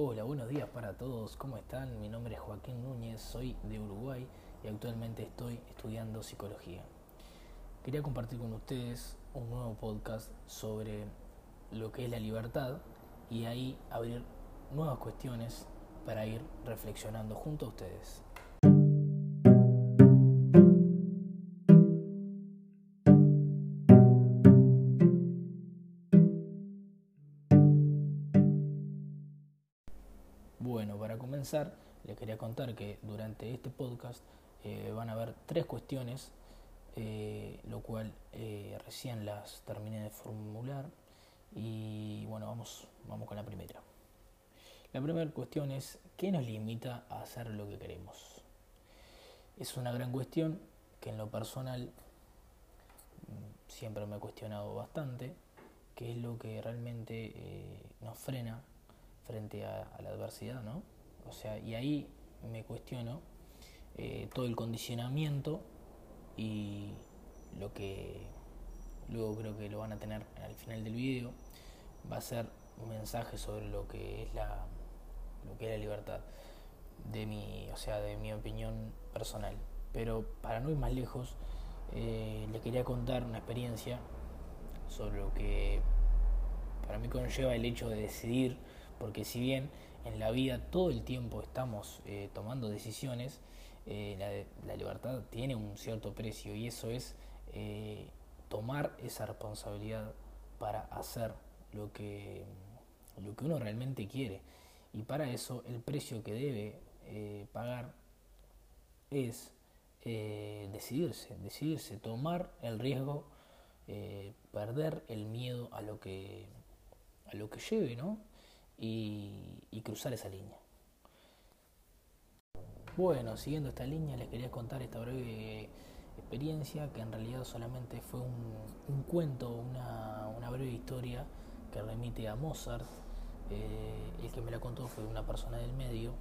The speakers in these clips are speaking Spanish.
Hola, buenos días para todos, ¿cómo están? Mi nombre es Joaquín Núñez, soy de Uruguay y actualmente estoy estudiando psicología. Quería compartir con ustedes un nuevo podcast sobre lo que es la libertad y ahí abrir nuevas cuestiones para ir reflexionando junto a ustedes. Para comenzar, les quería contar que durante este podcast eh, van a haber tres cuestiones, eh, lo cual eh, recién las terminé de formular y bueno, vamos, vamos con la primera. La primera cuestión es, ¿qué nos limita a hacer lo que queremos? Es una gran cuestión que en lo personal mm, siempre me he cuestionado bastante, qué es lo que realmente nos frena frente a, la adversidad, ¿no? O sea, y ahí me cuestiono eh, todo el condicionamiento y lo que luego creo que lo van a tener al final del video va a ser un mensaje sobre lo que es la lo que es la libertad de mi o sea de mi opinión personal. Pero para no ir más lejos eh, le quería contar una experiencia sobre lo que para mí conlleva el hecho de decidir porque si bien en la vida todo el tiempo estamos eh, tomando decisiones, eh, la, libertad tiene un cierto precio y eso es eh, tomar esa responsabilidad para hacer lo que, lo que uno realmente quiere. Y para eso el precio que debe pagar es decidirse, decidirse, tomar el riesgo, perder el miedo a lo que, a lo que lleve, ¿no? Y, cruzar esa línea. Bueno, siguiendo esta línea les quería contar esta breve experiencia que en realidad solamente fue un, cuento, una, breve historia que remite a Mozart. Eh, el que me la contó fue una persona del medio.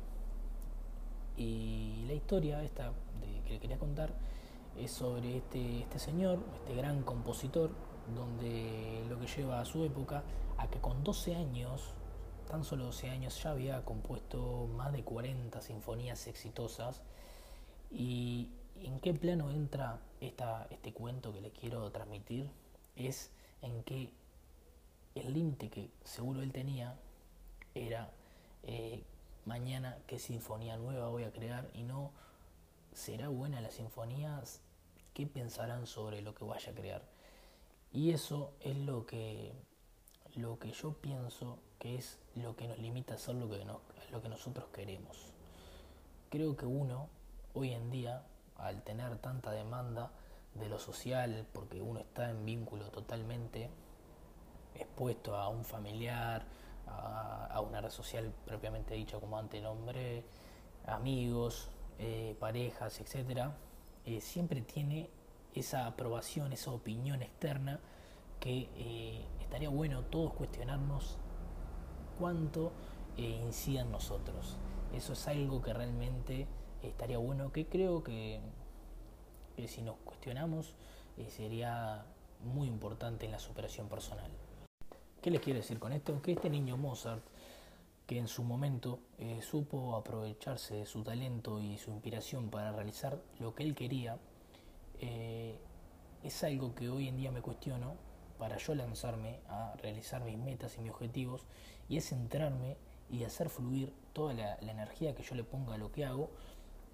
Y la historia esta de, que le quería contar es sobre este, este señor, este gran compositor, donde lo que lleva a su época a que con 12 años tan solo 12 años ya había compuesto más de 40 sinfonías exitosas. ¿Y en qué plano entra esta, este cuento que le quiero transmitir? Es en que el límite que seguro él tenía era eh, mañana qué sinfonía nueva voy a crear y no será buena la sinfonía, qué pensarán sobre lo que vaya a crear. Y eso es lo que, lo que yo pienso que es lo que nos limita a hacer lo que, lo que nosotros queremos. Creo que uno, hoy en día, al tener tanta demanda de lo social, porque uno está en vínculo totalmente expuesto a un familiar, a, una red social propiamente dicha como antes amigos, eh, parejas, etc., eh, siempre tiene esa aprobación, esa opinión externa que eh, estaría bueno todos cuestionarnos cuánto eh, incida en nosotros. Eso es algo que realmente estaría bueno, que creo que, si nos cuestionamos eh, sería muy importante en la superación personal. ¿Qué les quiero decir con esto? Que este niño Mozart, que en su momento eh, supo aprovecharse de su talento y su inspiración para realizar lo que él quería, es algo que hoy en día me cuestiono para yo lanzarme a realizar mis metas y mis objetivos y es centrarme y hacer fluir toda la, energía que yo le ponga a lo que hago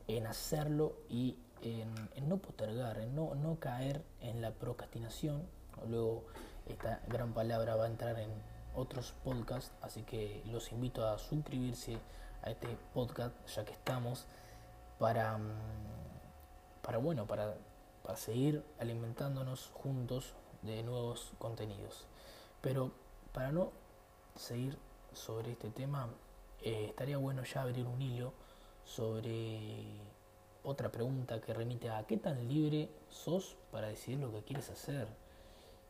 en hacerlo y en, no postergar, en no, no caer en la procrastinación. Luego esta gran palabra va a entrar en otros podcasts, así que los invito a suscribirse a este podcast ya que estamos para, mm, para bueno, para, para seguir alimentándonos juntos de nuevos contenidos. Pero para no seguir sobre este tema, eh, estaría bueno ya abrir un hilo sobre otra pregunta que remite a qué tan libre sos para decidir lo que quieres hacer.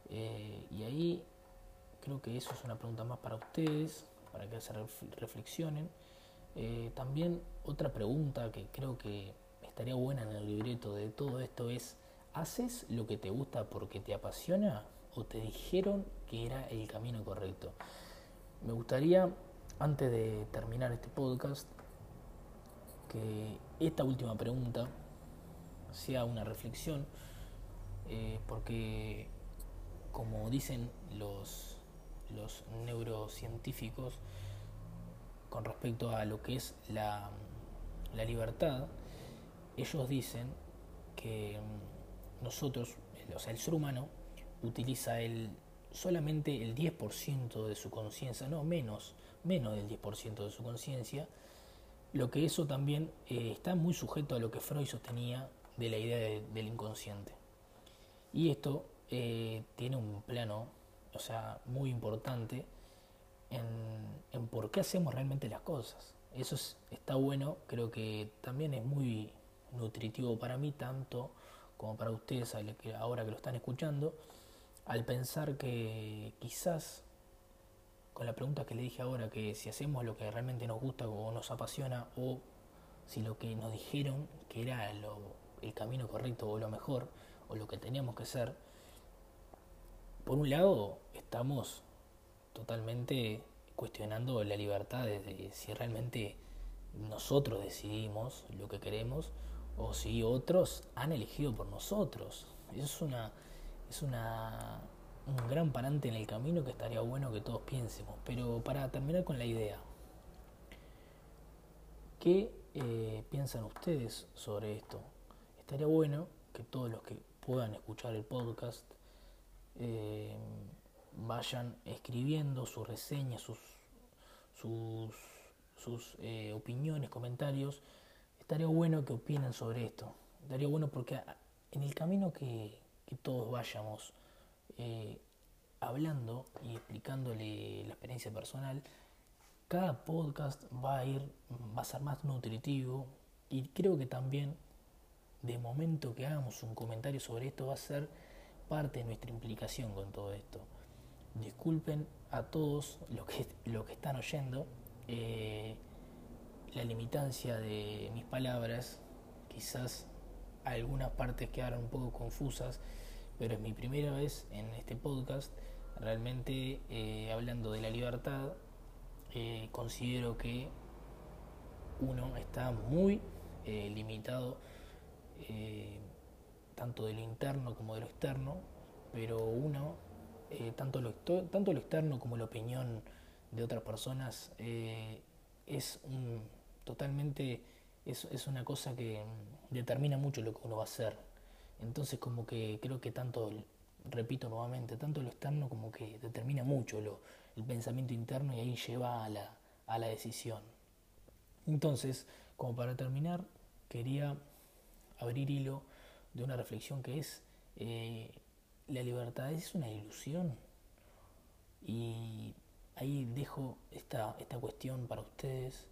Eh, y ahí creo que eso es una pregunta más para ustedes, para que se reflexionen. Eh, también otra pregunta que creo que estaría buena en el libreto de todo esto es ¿Haces lo que te gusta porque te apasiona o te dijeron que era el camino correcto? Me gustaría antes de terminar este podcast, que esta última pregunta sea una reflexión, eh, porque como dicen los, los neurocientíficos con respecto a lo que es la, la libertad, ellos dicen que nosotros, o sea, el ser humano utiliza el, solamente el 10% de su conciencia, no menos, menos del 10% de su conciencia, lo que eso también eh, está muy sujeto a lo que Freud sostenía de la idea del inconsciente. Y esto eh, tiene un plano, o sea, muy importante en, en, por qué hacemos realmente las cosas. Eso está bueno, creo que también es muy nutritivo para mí, tanto como para ustedes ahora que lo están escuchando, al pensar que quizás con la pregunta que le dije ahora, que si hacemos lo que realmente nos gusta o nos apasiona, o si lo que nos dijeron que era el camino correcto o lo mejor, o lo que teníamos que ser, por un lado estamos totalmente cuestionando la libertad de si realmente nosotros decidimos lo que queremos o si otros han elegido por nosotros. Eso es una es una un gran parante en el camino que estaría bueno que todos piensemos. Pero para terminar con la idea, ¿qué eh, piensan ustedes sobre esto? Estaría bueno que todos los que puedan escuchar el podcast eh, vayan escribiendo sus reseñas, sus, sus, sus eh, opiniones, comentarios. Estaría bueno que opinen sobre esto. Estaría bueno porque en el camino que, todos vayamos eh, hablando y explicándole la experiencia personal, cada podcast va a ir, va a ser más nutritivo y creo que también de momento que hagamos un comentario sobre esto va a ser parte de nuestra implicación con todo esto. Disculpen a todos los que, lo que están oyendo eh, la limitancia de mis palabras, quizás algunas partes quedaron un poco confusas pero es mi primera vez en este podcast realmente eh, hablando de la libertad. Eh, considero que uno está muy eh, limitado tanto de lo interno como de lo externo, pero uno, tanto, lo, tanto lo externo como la opinión de otras personas, es un, totalmente, es, es una cosa que determina mucho lo que uno va a hacer entonces como que creo que tanto, repito nuevamente, tanto lo externo como que determina mucho lo, el pensamiento interno y ahí lleva a la, a la decisión. Entonces, como para terminar, quería abrir hilo de una reflexión que es, eh, la libertad es una ilusión. Y ahí dejo esta, esta cuestión para ustedes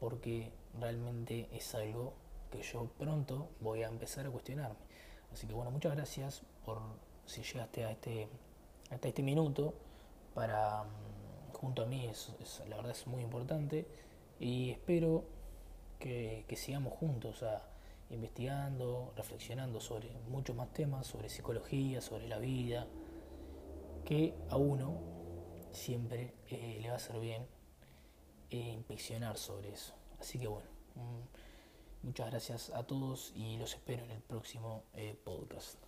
porque realmente es algo que yo pronto voy a empezar a cuestionarme. Así que bueno, muchas gracias por si llegaste a este, hasta este minuto. Para mm, junto a mí es, la verdad es muy importante y espero que, sigamos juntos a, investigando, reflexionando sobre muchos más temas, sobre psicología, sobre la vida, que a uno siempre eh, le va a hacer bien eh, sobre eso. Así que bueno. Mm, Muchas gracias a todos y los espero en el próximo eh, podcast.